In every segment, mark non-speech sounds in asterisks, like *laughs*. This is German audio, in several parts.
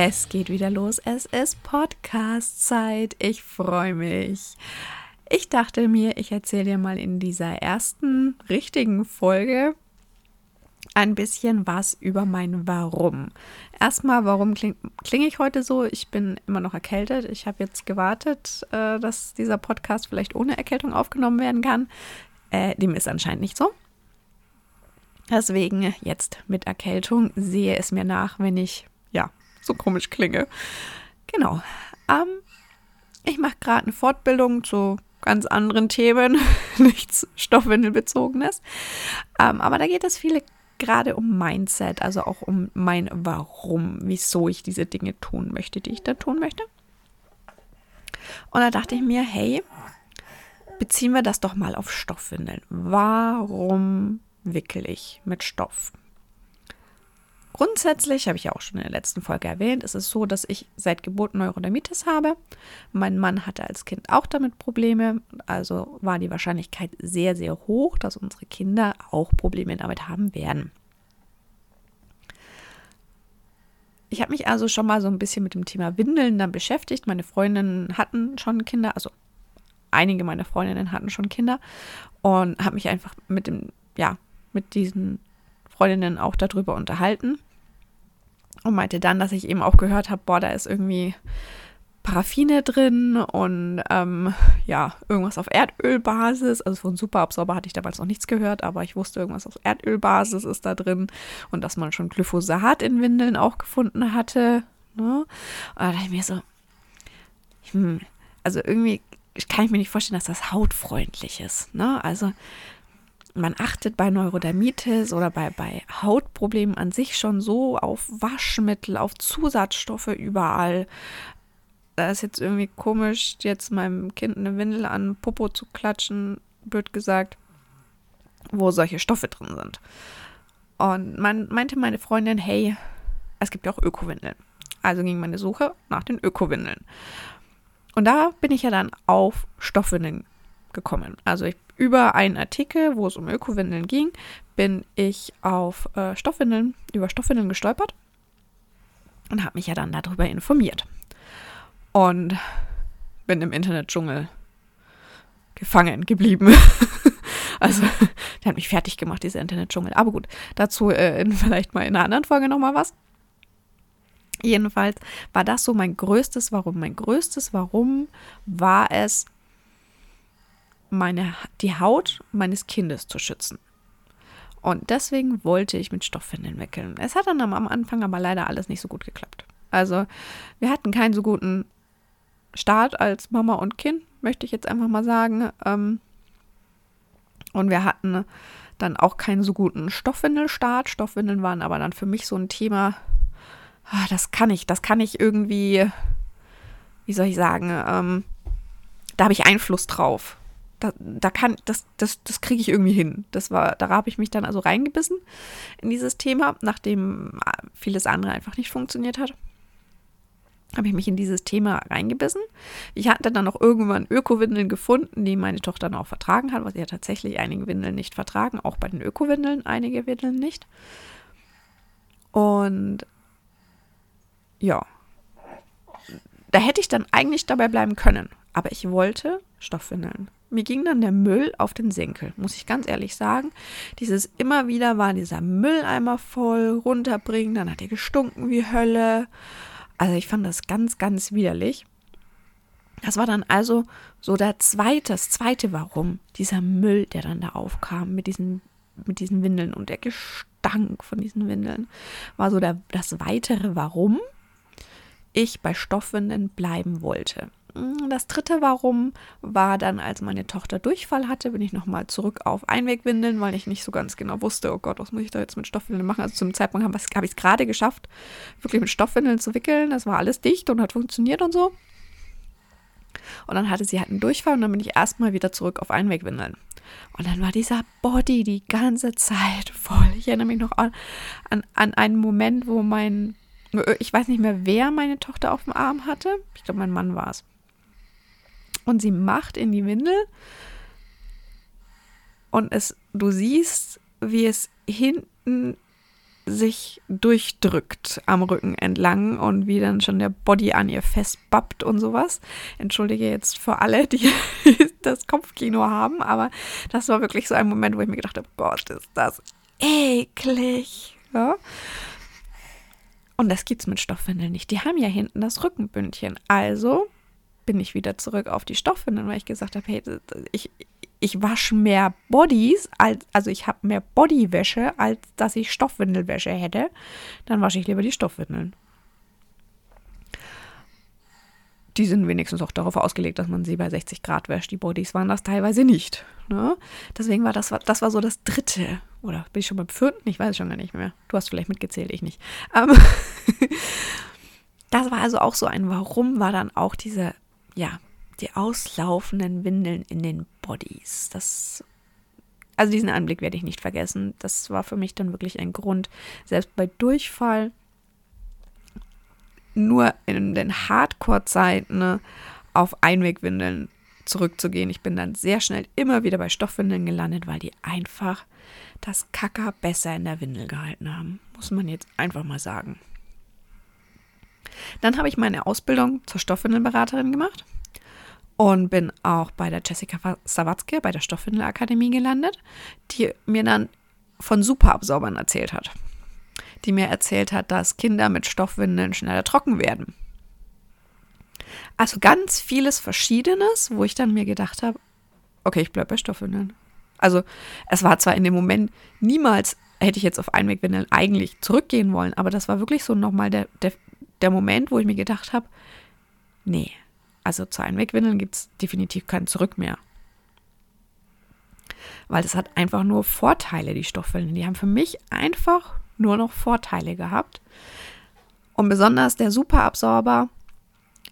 Es geht wieder los. Es ist Podcast-Zeit. Ich freue mich. Ich dachte mir, ich erzähle dir mal in dieser ersten richtigen Folge ein bisschen was über mein Warum. Erstmal, warum klinge kling ich heute so? Ich bin immer noch erkältet. Ich habe jetzt gewartet, äh, dass dieser Podcast vielleicht ohne Erkältung aufgenommen werden kann. Äh, dem ist anscheinend nicht so. Deswegen jetzt mit Erkältung sehe es mir nach, wenn ich so komisch klinge. Genau. Ähm, ich mache gerade eine Fortbildung zu ganz anderen Themen, *laughs* nichts Stoffwindelbezogenes. Ähm, aber da geht es viele gerade um Mindset, also auch um mein Warum, wieso ich diese Dinge tun möchte, die ich da tun möchte. Und da dachte ich mir, hey, beziehen wir das doch mal auf Stoffwindeln. Warum wickel ich mit Stoff? Grundsätzlich, habe ich ja auch schon in der letzten Folge erwähnt, ist es so, dass ich seit Geburt Neurodermitis habe. Mein Mann hatte als Kind auch damit Probleme. Also war die Wahrscheinlichkeit sehr, sehr hoch, dass unsere Kinder auch Probleme damit haben werden. Ich habe mich also schon mal so ein bisschen mit dem Thema Windeln dann beschäftigt. Meine Freundinnen hatten schon Kinder, also einige meiner Freundinnen hatten schon Kinder und habe mich einfach mit dem, ja, mit diesen Freundinnen auch darüber unterhalten und meinte dann, dass ich eben auch gehört habe, boah, da ist irgendwie Paraffine drin und ähm, ja, irgendwas auf Erdölbasis. Also von Superabsorber hatte ich damals noch nichts gehört, aber ich wusste, irgendwas auf Erdölbasis ist da drin und dass man schon Glyphosat in Windeln auch gefunden hatte. Ne? Und da dachte ich mir so, hm, also irgendwie kann ich mir nicht vorstellen, dass das hautfreundlich ist. Ne? Also man achtet bei Neurodermitis oder bei, bei Hautproblemen an sich schon so auf Waschmittel, auf Zusatzstoffe überall. Da ist jetzt irgendwie komisch, jetzt meinem Kind eine Windel an Popo zu klatschen, blöd gesagt, wo solche Stoffe drin sind. Und man meinte meine Freundin, hey, es gibt ja auch Ökowindeln. Also ging meine Suche nach den Ökowindeln. Und da bin ich ja dann auf Stoffwindeln gekommen. Also ich, über einen Artikel, wo es um Ökowindeln ging, bin ich auf äh, Stoffwindeln, über Stoffwindeln gestolpert und habe mich ja dann darüber informiert. Und bin im Internetdschungel gefangen geblieben. *laughs* also, der hat mich fertig gemacht, dieser Internetdschungel. Aber gut, dazu äh, *laughs* vielleicht mal in einer anderen Folge nochmal was. Jedenfalls war das so mein größtes Warum. Mein größtes Warum war es, meine, die Haut meines Kindes zu schützen. Und deswegen wollte ich mit Stoffwindeln wickeln. Es hat dann am Anfang aber leider alles nicht so gut geklappt. Also wir hatten keinen so guten Start als Mama und Kind, möchte ich jetzt einfach mal sagen. Ähm, und wir hatten dann auch keinen so guten Stoffwindelstart. Stoffwindeln waren aber dann für mich so ein Thema, ah, das kann ich, das kann ich irgendwie, wie soll ich sagen, ähm, da habe ich Einfluss drauf da, da kann, das, das, das kriege ich irgendwie hin. Das war, da habe ich mich dann also reingebissen in dieses Thema, nachdem äh, vieles andere einfach nicht funktioniert hat. Habe ich mich in dieses Thema reingebissen. Ich hatte dann auch irgendwann Ökowindeln gefunden, die meine Tochter dann auch vertragen hat, was sie ja tatsächlich einige Windeln nicht vertragen, auch bei den Ökowindeln einige Windeln nicht. Und ja, da hätte ich dann eigentlich dabei bleiben können, aber ich wollte Stoffwindeln. Mir ging dann der Müll auf den Senkel, muss ich ganz ehrlich sagen. Dieses immer wieder war dieser Mülleimer voll, runterbringen, dann hat er gestunken wie Hölle. Also ich fand das ganz, ganz widerlich. Das war dann also so der zweite, das zweite Warum, dieser Müll, der dann da aufkam mit diesen, mit diesen Windeln und der Gestank von diesen Windeln, war so der, das weitere Warum ich bei Stoffwindeln bleiben wollte. Mm, das dritte Warum war dann, als meine Tochter Durchfall hatte, bin ich nochmal zurück auf Einwegwindeln, weil ich nicht so ganz genau wusste, oh Gott, was muss ich da jetzt mit Stoffwindeln machen? Also zum Zeitpunkt habe hab ich es gerade geschafft, wirklich mit Stoffwindeln zu wickeln. Das war alles dicht und hat funktioniert und so. Und dann hatte sie halt einen Durchfall und dann bin ich erstmal wieder zurück auf Einwegwindeln. Und dann war dieser Body die ganze Zeit voll. Ich erinnere mich noch an, an, an einen Moment, wo mein, ich weiß nicht mehr, wer meine Tochter auf dem Arm hatte. Ich glaube, mein Mann war es. Und sie macht in die Windel und es, du siehst, wie es hinten sich durchdrückt am Rücken entlang und wie dann schon der Body an ihr festbappt und sowas. Entschuldige jetzt für alle, die *laughs* das Kopfkino haben, aber das war wirklich so ein Moment, wo ich mir gedacht habe, Gott, ist das eklig. Ja? Und das gibt's mit Stoffwindeln nicht. Die haben ja hinten das Rückenbündchen. Also bin ich wieder zurück auf die Stoffwindeln, weil ich gesagt habe, hey, ich, ich wasche mehr Bodies, als, also ich habe mehr Bodywäsche, als dass ich Stoffwindelwäsche hätte, dann wasche ich lieber die Stoffwindeln. Die sind wenigstens auch darauf ausgelegt, dass man sie bei 60 Grad wäscht. Die Bodies waren das teilweise nicht. Ne? Deswegen war das, das war so das dritte. Oder bin ich schon beim vierten? Ich weiß schon gar nicht mehr. Du hast vielleicht mitgezählt, ich nicht. Ähm *laughs* das war also auch so ein Warum, war dann auch diese, ja, die auslaufenden Windeln in den Bodies. Das, also diesen Anblick werde ich nicht vergessen. Das war für mich dann wirklich ein Grund, selbst bei Durchfall nur in den Hardcore-Zeiten ne, auf Einwegwindeln zurückzugehen. Ich bin dann sehr schnell immer wieder bei Stoffwindeln gelandet, weil die einfach das Kacker besser in der Windel gehalten haben. Muss man jetzt einfach mal sagen. Dann habe ich meine Ausbildung zur Stoffwindelberaterin gemacht und bin auch bei der Jessica Sawatzke, bei der Stoffwindelakademie gelandet, die mir dann von Superabsorbern erzählt hat. Die mir erzählt hat, dass Kinder mit Stoffwindeln schneller trocken werden. Also ganz vieles Verschiedenes, wo ich dann mir gedacht habe, okay, ich bleibe bei Stoffwindeln. Also es war zwar in dem Moment niemals, hätte ich jetzt auf Einwegwindeln eigentlich zurückgehen wollen, aber das war wirklich so nochmal der, der, der Moment, wo ich mir gedacht habe, nee, also zu Einwegwindeln gibt es definitiv kein Zurück mehr. Weil das hat einfach nur Vorteile, die Stoffwindeln. Die haben für mich einfach nur noch Vorteile gehabt. Und besonders der Superabsorber,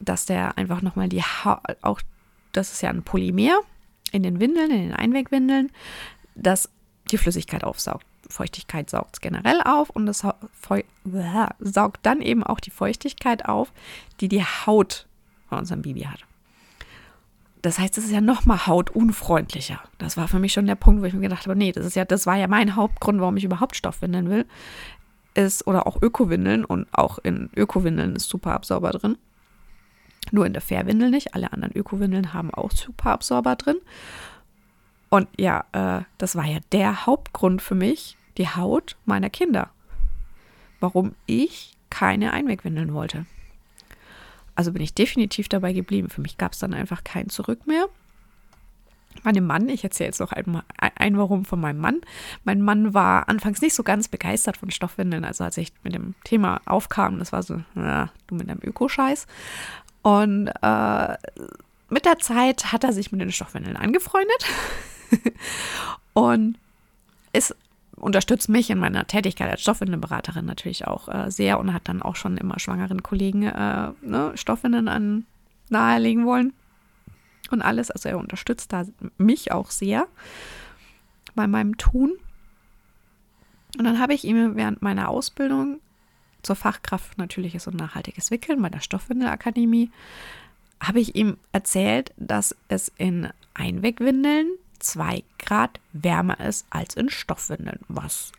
dass der einfach nochmal die ha auch, das ist ja ein Polymer in den Windeln, in den Einwegwindeln, das die Flüssigkeit aufsaugt. Feuchtigkeit saugt es generell auf und es saugt dann eben auch die Feuchtigkeit auf, die die Haut von unserem Baby hat. Das heißt, es ist ja noch mal hautunfreundlicher. Das war für mich schon der Punkt, wo ich mir gedacht habe, nee, das ist ja, das war ja mein Hauptgrund, warum ich überhaupt Stoffwindeln will. Ist, oder auch Ökowindeln und auch in Ökowindeln ist Superabsorber drin. Nur in der Fairwindel nicht. Alle anderen Ökowindeln haben auch Superabsorber drin. Und ja, äh, das war ja der Hauptgrund für mich, die Haut meiner Kinder. Warum ich keine Einwegwindeln wollte. Also bin ich definitiv dabei geblieben. Für mich gab es dann einfach kein Zurück mehr. Meinem Mann, ich erzähle jetzt noch ein, ein Warum von meinem Mann. Mein Mann war anfangs nicht so ganz begeistert von Stoffwindeln. Also als ich mit dem Thema aufkam, das war so, na, du mit deinem Ökoscheiß. Und äh, mit der Zeit hat er sich mit den Stoffwindeln angefreundet *laughs* *laughs* und ist unterstützt mich in meiner Tätigkeit als Stoffwindelberaterin natürlich auch äh, sehr und hat dann auch schon immer schwangeren Kollegen äh, ne, Stoffwindeln an nahelegen wollen und alles. Also er unterstützt da mich auch sehr bei meinem Tun. Und dann habe ich ihm während meiner Ausbildung zur Fachkraft natürliches und nachhaltiges Wickeln bei der Stoffwindelakademie habe ich ihm erzählt, dass es in Einwegwindeln 2 Grad wärmer ist als in Stoffwindeln, was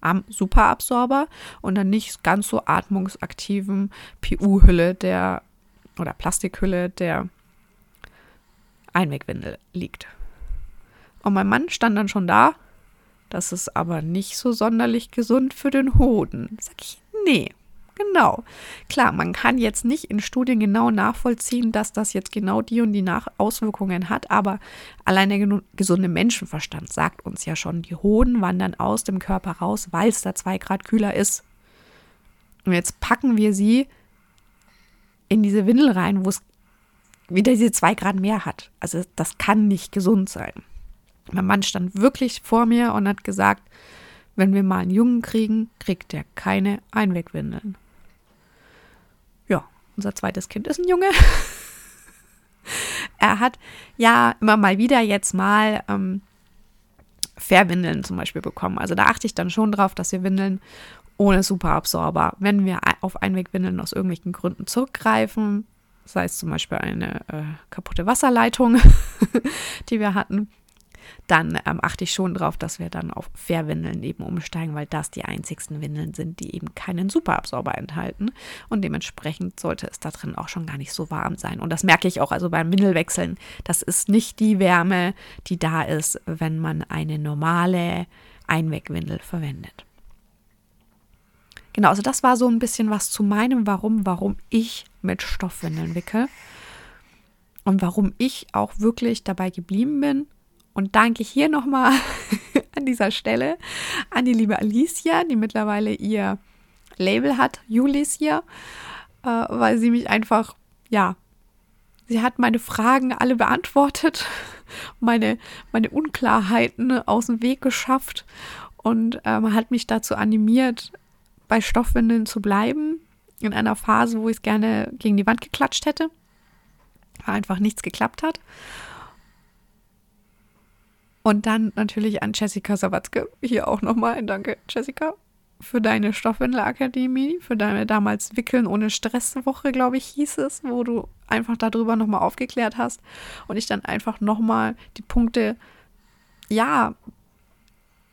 am Superabsorber und dann nicht ganz so atmungsaktiven PU-Hülle der oder Plastikhülle der Einwegwindel liegt. Und mein Mann stand dann schon da, das ist aber nicht so sonderlich gesund für den Hoden. Sag ich, nee, Genau. Klar, man kann jetzt nicht in Studien genau nachvollziehen, dass das jetzt genau die und die Nach Auswirkungen hat, aber allein der gesunde Menschenverstand sagt uns ja schon, die Hoden wandern aus dem Körper raus, weil es da zwei Grad kühler ist. Und jetzt packen wir sie in diese Windel rein, wo es wieder diese zwei Grad mehr hat. Also das kann nicht gesund sein. Mein Mann stand wirklich vor mir und hat gesagt, wenn wir mal einen Jungen kriegen, kriegt er keine Einwegwindeln. Unser zweites Kind ist ein Junge. *laughs* er hat ja immer mal wieder jetzt mal ähm, Fairwindeln zum Beispiel bekommen. Also da achte ich dann schon drauf, dass wir Windeln ohne Superabsorber, wenn wir auf Einwegwindeln aus irgendwelchen Gründen zurückgreifen, sei es zum Beispiel eine äh, kaputte Wasserleitung, *laughs* die wir hatten, dann ähm, achte ich schon darauf, dass wir dann auf Fairwindeln eben umsteigen, weil das die einzigsten Windeln sind, die eben keinen Superabsorber enthalten. Und dementsprechend sollte es da drin auch schon gar nicht so warm sein. Und das merke ich auch also beim Windelwechseln. Das ist nicht die Wärme, die da ist, wenn man eine normale Einwegwindel verwendet. Genau, also das war so ein bisschen was zu meinem Warum, warum ich mit Stoffwindeln wickel und warum ich auch wirklich dabei geblieben bin. Und danke hier nochmal *laughs* an dieser Stelle an die liebe Alicia, die mittlerweile ihr Label hat, Julicia, äh, weil sie mich einfach, ja, sie hat meine Fragen alle beantwortet, *laughs* meine, meine Unklarheiten aus dem Weg geschafft und ähm, hat mich dazu animiert, bei Stoffwindeln zu bleiben, in einer Phase, wo ich es gerne gegen die Wand geklatscht hätte, weil einfach nichts geklappt hat. Und dann natürlich an Jessica Sawatzke, hier auch nochmal. Ein Danke, Jessica, für deine Stoffwindelakademie, für deine damals Wickeln ohne Stresswoche, glaube ich, hieß es, wo du einfach darüber nochmal aufgeklärt hast und ich dann einfach nochmal die Punkte, ja,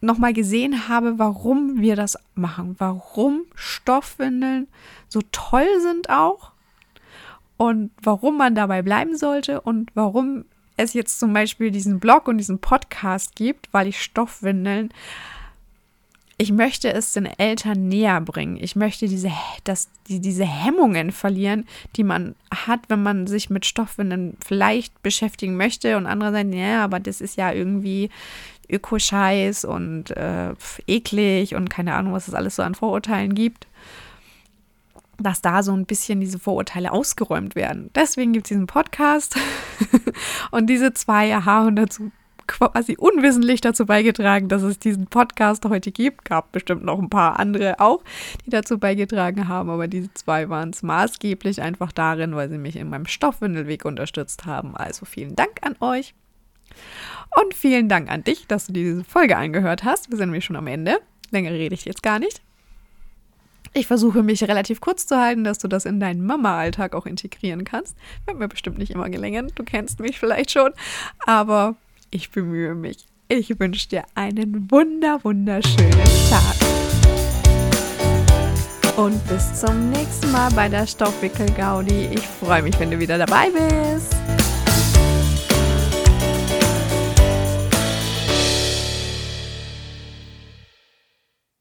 nochmal gesehen habe, warum wir das machen, warum Stoffwindeln so toll sind auch und warum man dabei bleiben sollte und warum es jetzt zum Beispiel diesen Blog und diesen Podcast gibt, weil ich Stoffwindeln, ich möchte es den Eltern näher bringen. Ich möchte diese, dass die, diese Hemmungen verlieren, die man hat, wenn man sich mit Stoffwindeln vielleicht beschäftigen möchte und andere sagen, ja, aber das ist ja irgendwie Ökoscheiß und äh, eklig und keine Ahnung, was es alles so an Vorurteilen gibt, dass da so ein bisschen diese Vorurteile ausgeräumt werden. Deswegen gibt es diesen Podcast *laughs* und diese zwei haben dazu quasi unwissentlich dazu beigetragen, dass es diesen Podcast heute gibt. Gab bestimmt noch ein paar andere auch, die dazu beigetragen haben, aber diese zwei waren es maßgeblich einfach darin, weil sie mich in meinem Stoffwindelweg unterstützt haben. Also vielen Dank an euch. Und vielen Dank an dich, dass du diese Folge angehört hast. Wir sind nämlich schon am Ende. Länger rede ich jetzt gar nicht. Ich versuche mich relativ kurz zu halten, dass du das in deinen Mama-Alltag auch integrieren kannst. Wird mir bestimmt nicht immer gelingen. Du kennst mich vielleicht schon. Aber ich bemühe mich. Ich wünsche dir einen wunder, wunderschönen Tag. Und bis zum nächsten Mal bei der Stoffwickel-Gaudi. Ich freue mich, wenn du wieder dabei bist.